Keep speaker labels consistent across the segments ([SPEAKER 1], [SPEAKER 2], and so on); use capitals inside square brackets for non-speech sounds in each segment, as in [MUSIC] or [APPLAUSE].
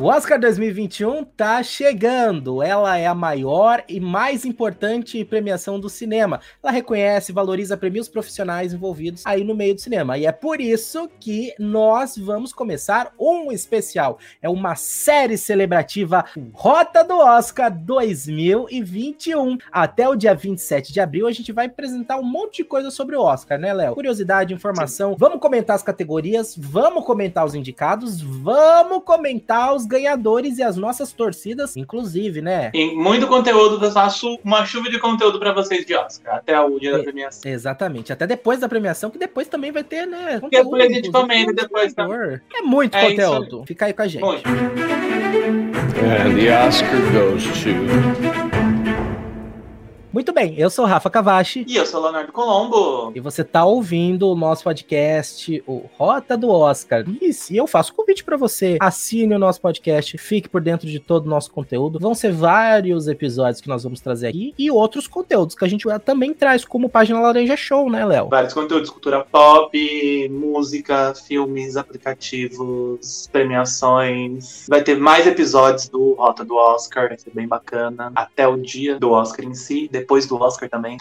[SPEAKER 1] O Oscar 2021 tá chegando. Ela é a maior e mais importante premiação do cinema. Ela reconhece, valoriza, premia os profissionais envolvidos aí no meio do cinema. E é por isso que nós vamos começar um especial. É uma série celebrativa Rota do Oscar 2021. Até o dia 27 de abril a gente vai apresentar um monte de coisa sobre o Oscar, né, Léo? Curiosidade, informação. Sim. Vamos comentar as categorias, vamos comentar os indicados, vamos comentar os ganhadores e as nossas torcidas, inclusive, né?
[SPEAKER 2] Tem muito conteúdo, uma chuva de conteúdo para vocês de Oscar, até o dia é, da premiação.
[SPEAKER 1] Exatamente, até depois da premiação, que depois também vai ter, né?
[SPEAKER 2] Conteúdo, depois a gente comenta, depois
[SPEAKER 1] também. É muito é conteúdo. Fica aí com a gente. Muito.
[SPEAKER 3] And the Oscar goes to
[SPEAKER 1] muito bem, eu sou Rafa Cavachi.
[SPEAKER 2] E eu sou Leonardo Colombo.
[SPEAKER 1] E você tá ouvindo o nosso podcast, o Rota do Oscar. E eu faço convite para você. Assine o nosso podcast, fique por dentro de todo o nosso conteúdo. Vão ser vários episódios que nós vamos trazer aqui e outros conteúdos que a gente também traz, como Página Laranja Show, né, Léo?
[SPEAKER 2] Vários conteúdos, cultura pop, música, filmes, aplicativos, premiações. Vai ter mais episódios do Rota do Oscar, vai ser bem bacana. Até o dia do Oscar em si depois do Oscar também.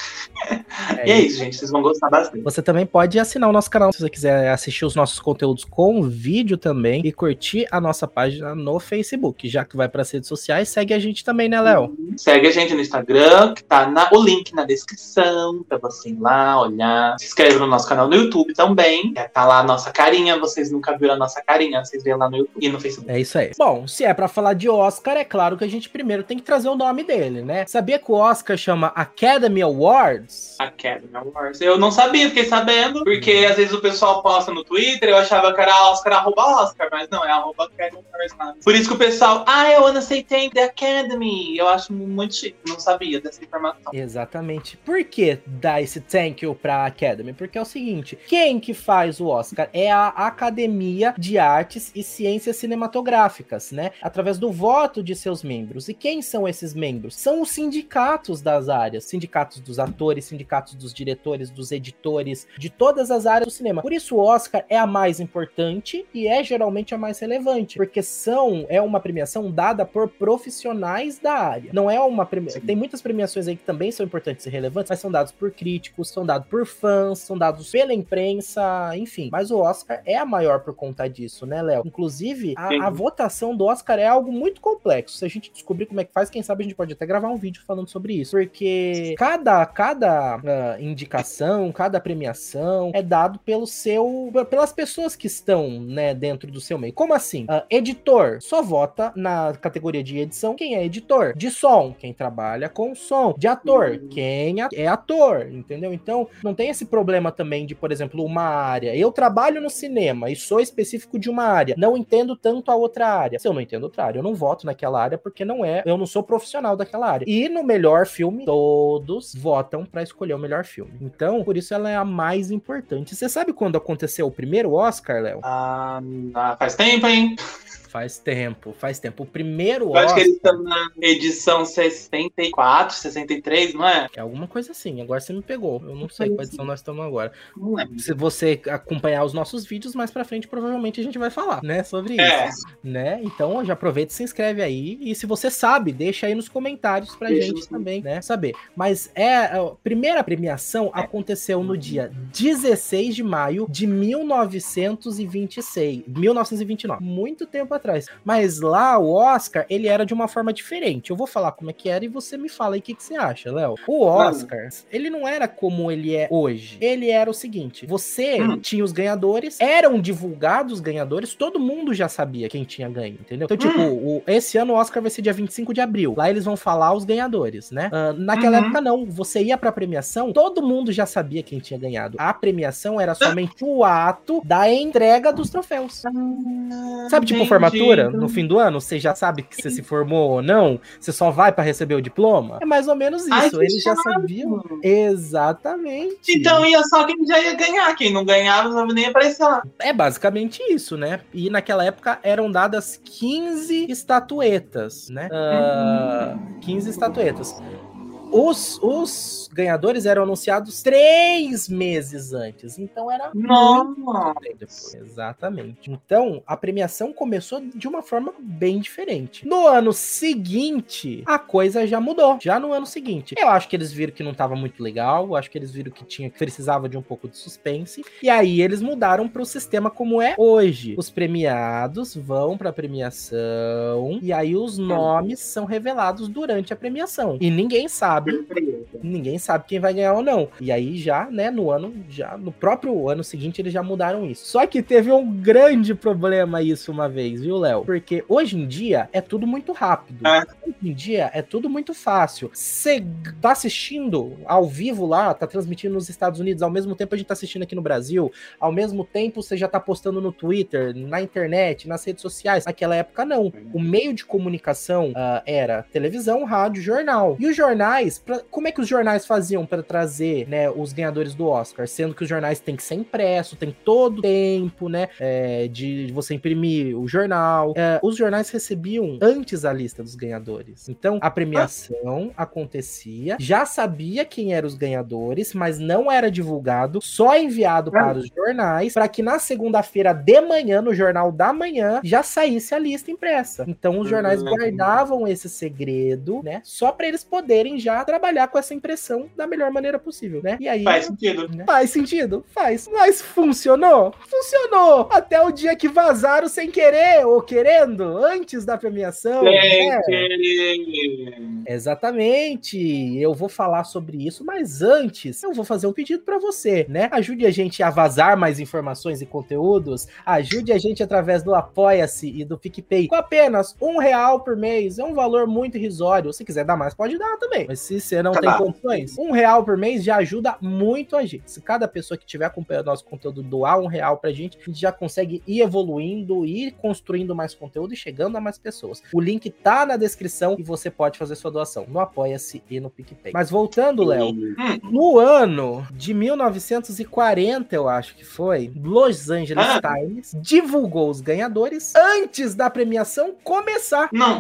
[SPEAKER 2] É e é isso, gente. Vocês vão gostar bastante.
[SPEAKER 1] Você também pode assinar o nosso canal se você quiser assistir os nossos conteúdos com vídeo também e curtir a nossa página no Facebook. Já que vai para as redes sociais, segue a gente também, né, Léo?
[SPEAKER 2] Segue a gente no Instagram, que tá na, o link na descrição para você ir lá, olhar. Se inscreve no nosso canal no YouTube também. Tá lá a nossa carinha. Vocês nunca viram a nossa carinha, vocês veem lá no YouTube e no Facebook.
[SPEAKER 1] É isso aí. Bom, se é para falar de Oscar, é claro que a gente primeiro tem que trazer o nome dele, né? Sabia que o Oscar chama chama Academy Awards.
[SPEAKER 2] Academy Awards. Eu não sabia, fiquei sabendo, porque às vezes o pessoal posta no Twitter, eu achava que era Oscar arroba Oscar, mas não, é arroba Academy Awards. Por isso que o pessoal, ah, eu say thank the Academy. Eu acho muito chique, não sabia dessa informação.
[SPEAKER 1] Exatamente. Por que dar esse thank you pra Academy? Porque é o seguinte, quem que faz o Oscar é a Academia de Artes e Ciências Cinematográficas, né? Através do voto de seus membros. E quem são esses membros? São os sindicatos das áreas, sindicatos dos atores, sindicatos dos diretores, dos editores, de todas as áreas do cinema. Por isso o Oscar é a mais importante e é geralmente a mais relevante, porque são é uma premiação dada por profissionais da área. Não é uma premiação. Tem muitas premiações aí que também são importantes e relevantes, mas são dados por críticos, são dados por fãs, são dados pela imprensa, enfim. Mas o Oscar é a maior por conta disso, né, Léo? Inclusive, a, a votação do Oscar é algo muito complexo. Se a gente descobrir como é que faz, quem sabe a gente pode até gravar um vídeo falando sobre isso. Porque porque cada, cada uh, indicação, cada premiação é dado pelo seu, pelas pessoas que estão, né, dentro do seu meio. Como assim? Uh, editor só vota na categoria de edição quem é editor. De som, quem trabalha com som. De ator, uhum. quem é ator, entendeu? Então, não tem esse problema também de, por exemplo, uma área. Eu trabalho no cinema e sou específico de uma área. Não entendo tanto a outra área. Se eu não entendo outra área, eu não voto naquela área porque não é, eu não sou profissional daquela área. E no melhor filme, todos votam para escolher o melhor filme. Então, por isso ela é a mais importante. Você sabe quando aconteceu o primeiro Oscar, Léo?
[SPEAKER 2] Ah, faz tempo, hein?
[SPEAKER 1] Faz tempo, faz tempo. O primeiro
[SPEAKER 2] Eu acho que eles estão na edição 64, 63, não é?
[SPEAKER 1] É alguma coisa assim. Agora você me pegou. Eu não sei qual edição nós estamos agora. Se você acompanhar os nossos vídeos, mais pra frente provavelmente a gente vai falar, né, sobre é. isso. Né? Então já aproveita e se inscreve aí. E se você sabe, deixa aí nos comentários pra deixa gente também, né, saber. Mas é a primeira premiação é. aconteceu no dia 16 de maio de 1926, 1929. Muito tempo atrás. Mas lá, o Oscar, ele era de uma forma diferente. Eu vou falar como é que era e você me fala aí o que, que você acha, Léo. O Oscar, ele não era como ele é hoje. Ele era o seguinte: você hum. tinha os ganhadores, eram divulgados os ganhadores, todo mundo já sabia quem tinha ganho, entendeu? Então, tipo, hum. o, esse ano o Oscar vai ser dia 25 de abril. Lá eles vão falar os ganhadores, né? Uh, naquela uhum. época, não. Você ia pra premiação, todo mundo já sabia quem tinha ganhado. A premiação era somente o ato da entrega dos troféus. Ah, Sabe, tipo, o formato formatura no fim do ano, você já sabe que você se formou ou não, você só vai para receber o diploma. É mais ou menos isso. Ai, Eles já sabiam. Exatamente.
[SPEAKER 2] Então ia só quem já ia ganhar, quem não ganhava não nem aparecer lá.
[SPEAKER 1] É basicamente isso, né? E naquela época eram dadas 15 estatuetas, né? Uh, ah, 15 estatuetas. Os, os ganhadores eram anunciados três meses antes. Então era
[SPEAKER 2] Nossa.
[SPEAKER 1] depois. Exatamente. Então a premiação começou de uma forma bem diferente. No ano seguinte, a coisa já mudou. Já no ano seguinte. Eu acho que eles viram que não estava muito legal. Eu acho que eles viram que tinha que precisava de um pouco de suspense. E aí eles mudaram para o sistema como é hoje. Os premiados vão para a premiação e aí os nomes são revelados durante a premiação. E ninguém sabe sabe ninguém sabe quem vai ganhar ou não. E aí já, né, no ano, já no próprio ano seguinte eles já mudaram isso. Só que teve um grande problema isso uma vez, viu, Léo? Porque hoje em dia é tudo muito rápido.
[SPEAKER 2] É.
[SPEAKER 1] Hoje em dia é tudo muito fácil. Você tá assistindo ao vivo lá, tá transmitindo nos Estados Unidos, ao mesmo tempo a gente tá assistindo aqui no Brasil, ao mesmo tempo você já tá postando no Twitter, na internet, nas redes sociais. Naquela época não. O meio de comunicação ah, era televisão, rádio, jornal. E os jornais, pra- como é que os jornais faziam para trazer, né, os ganhadores do Oscar? Sendo que os jornais têm que ser impresso, tem todo o tempo, né, é, de você imprimir o jornal. É, os jornais recebiam antes a lista dos ganhadores. Então, a premiação acontecia, já sabia quem eram os ganhadores, mas não era divulgado, só enviado para os jornais, para que na segunda-feira de manhã, no jornal da manhã, já saísse a lista impressa. Então, os jornais
[SPEAKER 2] Uhum.
[SPEAKER 1] guardavam esse segredo, né, só para eles poderem já trabalhar com essa impressão da melhor maneira possível, né? E aí
[SPEAKER 2] Faz sentido.
[SPEAKER 1] né? Faz sentido? Faz. Mas funcionou? Funcionou! Até o dia que vazaram sem querer ou querendo, antes da premiação.
[SPEAKER 2] Sem
[SPEAKER 1] né?
[SPEAKER 2] querer.
[SPEAKER 1] Exatamente. Eu vou falar sobre isso, mas antes eu vou fazer um pedido para você, né? Ajude a gente a vazar mais informações e conteúdos. Ajude a gente através do Apoia-se e do PicPay. Com apenas um real por mês. É um valor muito irrisório. Se quiser dar mais, pode dar também. Mas se você não
[SPEAKER 2] Tá
[SPEAKER 1] tem condições, um real por mês já ajuda muito a gente. Se cada pessoa que estiver acompanhando nosso conteúdo doar um real pra gente, a gente já consegue ir evoluindo, ir construindo mais conteúdo e chegando a mais pessoas. O link tá na descrição e você pode fazer sua doação no Apoia-se e no PicPay. Mas voltando, Léo,
[SPEAKER 2] Hum,
[SPEAKER 1] no ano de 1940, eu acho que foi, Los Angeles
[SPEAKER 2] Ah.
[SPEAKER 1] Times divulgou os ganhadores antes da premiação começar.
[SPEAKER 2] Não.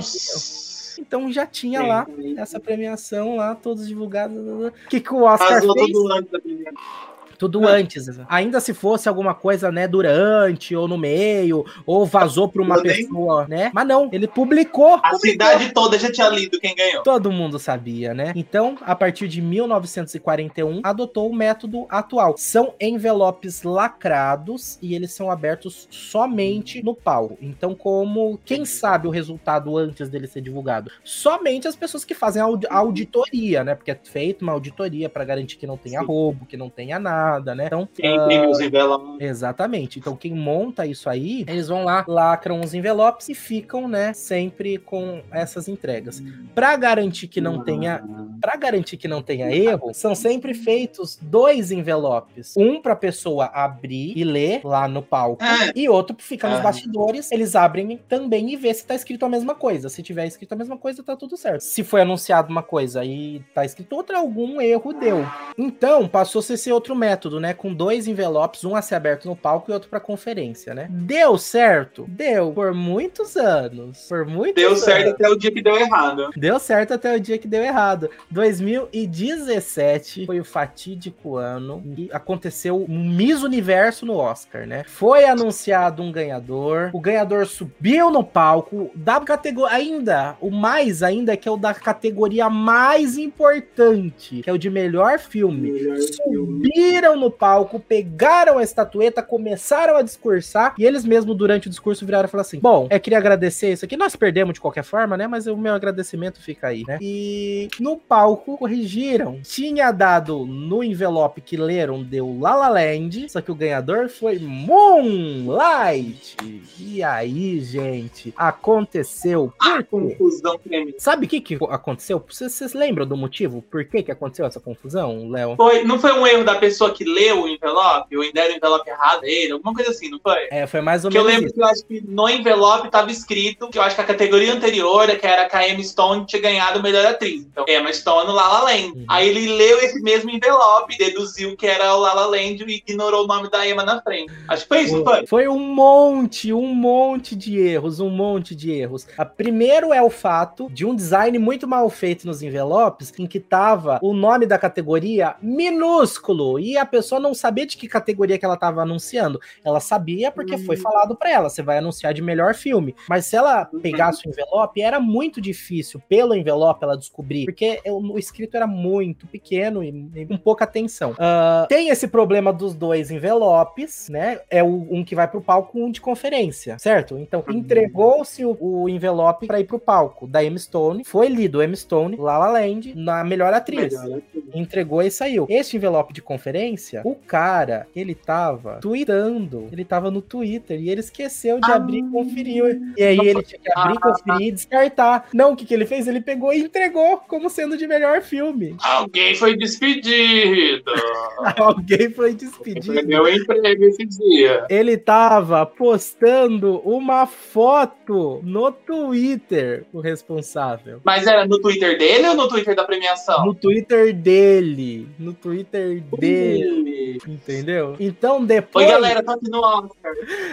[SPEAKER 1] Então já tinha
[SPEAKER 2] Sim.
[SPEAKER 1] lá essa premiação lá, todos divulgados. O que, que o Oscar fez? Tudo
[SPEAKER 2] Ah.
[SPEAKER 1] antes. Ainda se fosse alguma coisa, né, durante ou no meio, ou vazou para uma
[SPEAKER 2] Eu nem-
[SPEAKER 1] pessoa, né? Mas não, ele publicou.
[SPEAKER 2] A
[SPEAKER 1] publicou.
[SPEAKER 2] cidade toda já tinha lido quem ganhou.
[SPEAKER 1] Todo mundo sabia, né? Então, a partir de 1941, adotou o método atual. São envelopes lacrados e eles são abertos somente no palco. Então, como quem sabe o resultado antes dele ser divulgado? Somente as pessoas que fazem a aud- a auditoria, né? Porque é feita uma auditoria para garantir que não tenha
[SPEAKER 2] Sim.
[SPEAKER 1] roubo, que não tenha nada, né? Então,
[SPEAKER 2] Quem imprime os envelopes.
[SPEAKER 1] Exatamente. Então, quem monta isso aí, eles vão lá, lacram os envelopes e ficam, né, sempre com essas entregas. Pra garantir que não tenha, para garantir que não tenha erro, são sempre feitos dois envelopes, um pra pessoa abrir e ler lá no palco
[SPEAKER 2] É.
[SPEAKER 1] e outro fica nos
[SPEAKER 2] Ah.
[SPEAKER 1] bastidores. Eles abrem também e vê se tá escrito a mesma coisa. Se tiver escrito a mesma coisa, tá tudo certo. Se foi anunciado uma coisa e tá escrito outra, algum erro deu. Então, passou-se esse outro método, né? Com dois envelopes, um a ser aberto no palco e outro pra conferência, né? Deu certo? Deu. Por muitos anos. Por muitos
[SPEAKER 2] Deu
[SPEAKER 1] anos.
[SPEAKER 2] certo até o dia que deu errado.
[SPEAKER 1] Deu certo até o dia que deu errado. 2017 foi o fatídico ano e aconteceu um Miss Universo no Oscar, né? Foi anunciado um ganhador, o ganhador subiu no palco da categoria ainda, o mais ainda que é o da categoria mais importante, que é o de melhor filme. Subiram no palco, pegaram a estatueta, começaram a discursar e eles mesmo durante o discurso viraram e falaram assim: Bom, é, queria agradecer isso aqui. Nós perdemos de qualquer forma, né? Mas o meu agradecimento fica aí, né? E no palco corrigiram. Tinha dado no envelope que leram, deu La La Land, só que o ganhador foi Moonlight. E aí, gente, aconteceu.
[SPEAKER 2] Ah,
[SPEAKER 1] Por
[SPEAKER 2] confusão tremenda.
[SPEAKER 1] Sabe o que, que aconteceu? Vocês, vocês lembram do motivo? Por que, que aconteceu essa confusão, Léo?
[SPEAKER 2] Foi, não foi um erro da pessoa que leu o envelope, ou deram o envelope errado a ele, alguma coisa assim, não foi?
[SPEAKER 1] É, foi mais ou
[SPEAKER 2] Que eu
[SPEAKER 1] menos
[SPEAKER 2] lembro
[SPEAKER 1] isso.
[SPEAKER 2] que eu acho que no envelope estava escrito que eu acho que a categoria anterior, que era a Emma Stone, tinha ganhado melhor atriz. Então, Emma Stone Stone, La La Land.
[SPEAKER 1] Uhum.
[SPEAKER 2] Aí ele leu esse mesmo envelope, deduziu que era o La La Land e ignorou o nome da Emma na frente. Acho que foi isso, foi?
[SPEAKER 1] Foi um monte, um monte de erros, um monte de erros. A primeiro é o fato de um design muito mal feito nos envelopes, em que tava o nome da categoria minúsculo e a pessoa não sabia de que categoria que ela tava anunciando. Ela sabia porque
[SPEAKER 2] Hum.
[SPEAKER 1] foi falado pra ela, você vai anunciar de melhor filme. Mas se ela pegasse o envelope, era muito difícil pelo envelope ela descobrir, porque o, escrito era muito pequeno e, e com pouca atenção. Ah, tem esse problema dos dois envelopes, né? É o, um que vai pro palco, um de conferência, certo? Então,
[SPEAKER 2] Uhum.
[SPEAKER 1] entregou-se o, o envelope para ir pro palco da Emma Stone, foi lido Emma Stone, La La Land, na melhor atriz.
[SPEAKER 2] Melhor aqui.
[SPEAKER 1] Entregou e saiu. Este envelope de conferência, o cara, ele tava tweetando, ele tava no Twitter e ele esqueceu de
[SPEAKER 2] Ah.
[SPEAKER 1] abrir e conferir. E aí ele tinha que abrir,
[SPEAKER 2] Ah.
[SPEAKER 1] conferir e descartar. Não, o que, que ele fez? Ele pegou e entregou como sendo de melhor filme.
[SPEAKER 2] Alguém foi despedido. [LAUGHS]
[SPEAKER 1] Alguém foi despedido.
[SPEAKER 2] Perdeu o emprego esse dia.
[SPEAKER 1] Ele tava postando uma foto no Twitter, o responsável.
[SPEAKER 2] Mas era no Twitter dele ou no Twitter da premiação?
[SPEAKER 1] No Twitter dele. No Twitter dele.
[SPEAKER 2] Ui.
[SPEAKER 1] Entendeu? Então depois.
[SPEAKER 2] Oi, galera, tô aqui no Oscar.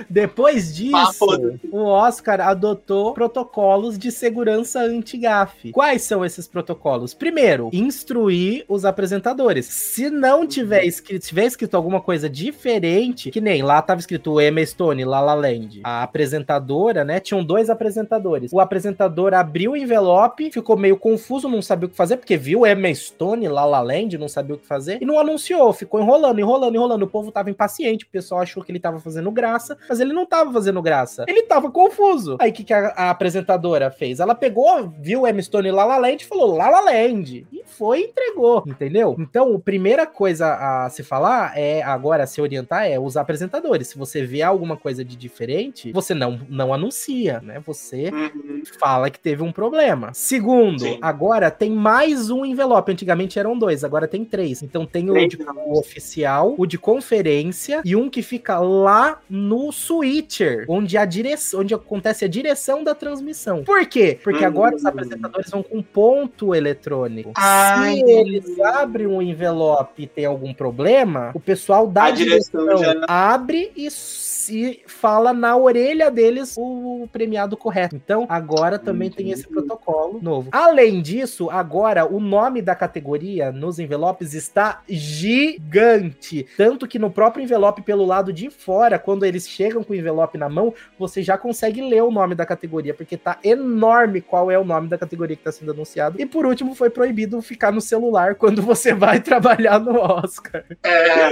[SPEAKER 1] Depois
[SPEAKER 2] Ah,
[SPEAKER 1] disso, o Oscar adotou protocolos de segurança anti-gafe. Quais são esses protocolos? Primeiro, instruir os apresentadores. Se não tiver escrito, se tiver escrito alguma coisa diferente, que nem lá tava escrito Emma Stone, La La Land. A apresentadora, né, tinham dois apresentadores. O apresentador abriu o envelope, ficou meio confuso, não sabia o que fazer, porque viu Emma Stone, La La Land, não sabia o que fazer, e não anunciou, ficou enrolando, enrolando, enrolando. O povo tava impaciente, o pessoal achou que ele tava fazendo graça, mas ele não tava fazendo graça. Ele tava confuso. Aí o que, que a, a apresentadora fez? Ela pegou, viu Emma Stone e La La Land e falou La La Land. E foi e entregou, entendeu? Então, a primeira coisa a se falar é, agora, se orientar é os apresentadores. Se você vê alguma coisa de diferente, você não, não anuncia, né? Você
[SPEAKER 2] Uhum.
[SPEAKER 1] Fala que teve um problema. Segundo,
[SPEAKER 2] Sim.
[SPEAKER 1] agora tem mais um envelope. Antigamente eram dois, agora tem três. Então tem o, de- o oficial, o de conferência e um que fica lá no switcher, onde a direção, onde acontece a direção da transmissão. Por quê? Porque
[SPEAKER 2] Hum.
[SPEAKER 1] agora os apresentadores vão com ponto eletrônico.
[SPEAKER 2] Ai.
[SPEAKER 1] Se eles abrem um envelope e tem algum problema, o pessoal da
[SPEAKER 2] A direção já-
[SPEAKER 1] abre e se fala na orelha deles o premiado correto. Então, agora também tem esse protocolo novo. Além disso, agora o nome da categoria nos envelopes está gigante. Tanto que no próprio envelope, pelo lado de fora, quando eles chegam com o envelope na mão, você já consegue ler o nome da categoria, porque tá enorme qual é o nome da categoria que está sendo anunciado. E por último, foi proibido ficar no celular [LAUGHS] quando você vai trabalhar no Oscar.
[SPEAKER 2] É,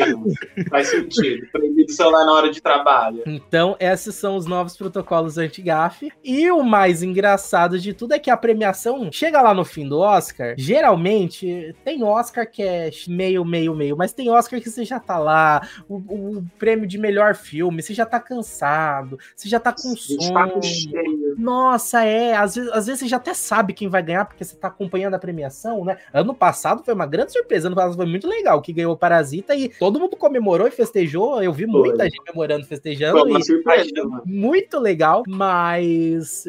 [SPEAKER 2] faz sentido. Proibido o celular na hora de trabalho.
[SPEAKER 1] Então, esses são os novos protocolos anti-gafe. E o mais engraçado de tudo é que a premiação chega lá no fim do Oscar. Geralmente, tem Oscar que é meio, meio, meio, mas tem Oscar que você já tá lá, o, o prêmio de melhor filme, você já tá cansado, você já tá com sono.
[SPEAKER 2] cheio.
[SPEAKER 1] Nossa, é. Às vezes, às vezes você já até sabe quem vai ganhar, porque você tá acompanhando a premiação, né? Ano passado foi uma grande surpresa. Ano passado foi muito legal, que ganhou o Parasita e todo mundo comemorou e festejou. Eu vi
[SPEAKER 2] Foi.
[SPEAKER 1] muita gente comemorando, festejando.
[SPEAKER 2] Foi uma surpresa,
[SPEAKER 1] muito legal, mas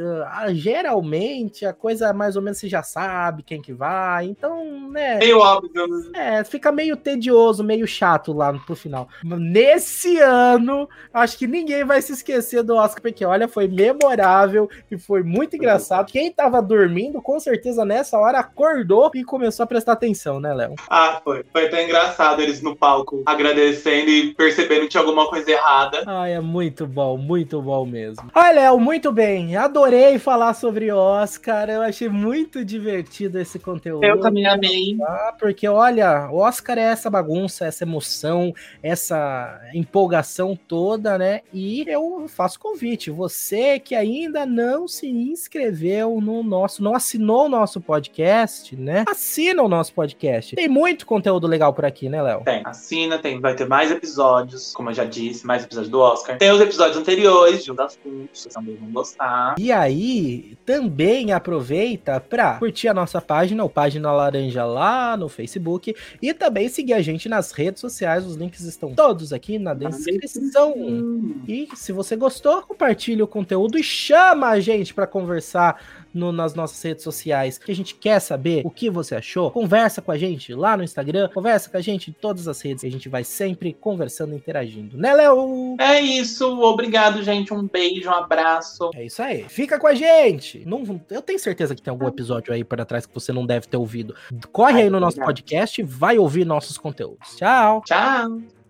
[SPEAKER 1] ah, geralmente a coisa mais ou menos você já sabe quem que vai, então, né?
[SPEAKER 2] Meio óbvio. né?
[SPEAKER 1] É, fica meio tedioso, meio chato lá pro final. Nesse ano, acho que ninguém vai se esquecer do Oscar, porque olha, foi memorável e foi muito engraçado. Quem tava dormindo, com certeza nessa hora acordou e começou a prestar atenção, né, Léo?
[SPEAKER 2] Ah, foi. Foi até engraçado eles no palco agradecendo e percebendo que tinha alguma coisa errada.
[SPEAKER 1] Ai, é muito bom, muito bom mesmo. Ai, Léo, muito bem. Adorei falar sobre Oscar. Eu achei muito divertido esse conteúdo.
[SPEAKER 2] Eu também amei.
[SPEAKER 1] Ah, porque olha, o Oscar é essa bagunça, essa emoção, essa empolgação toda, né? E eu faço convite, você que ainda não se inscreveu no nosso, não assinou o nosso podcast, né? Assina o nosso podcast. Tem muito conteúdo legal por aqui, né, Léo?
[SPEAKER 2] Tem, assina, tem, vai ter mais episódios, como eu já disse, mais episódios do Oscar. Tem os episódios anteriores de um das assuntos, vocês também vão gostar.
[SPEAKER 1] E aí, também aproveita para curtir a nossa página, o Página Laranja lá no Facebook, e também seguir a gente nas redes sociais. Os links estão todos aqui na descrição.
[SPEAKER 2] Hum.
[SPEAKER 1] E se você gostou, compartilhe o conteúdo e chama a gente para conversar no, nas nossas redes sociais, que a gente quer saber o que você achou, conversa com a gente lá no Instagram, conversa com a gente em todas as redes, a gente vai sempre conversando, interagindo, né, Léo?
[SPEAKER 2] É isso, obrigado, gente. Um beijo, um abraço.
[SPEAKER 1] É isso aí. Fica com a gente. Não, eu tenho certeza que tem algum episódio aí para trás que você não deve ter ouvido. Corre aí no nosso podcast, vai ouvir nossos conteúdos. Tchau.
[SPEAKER 2] Tchau.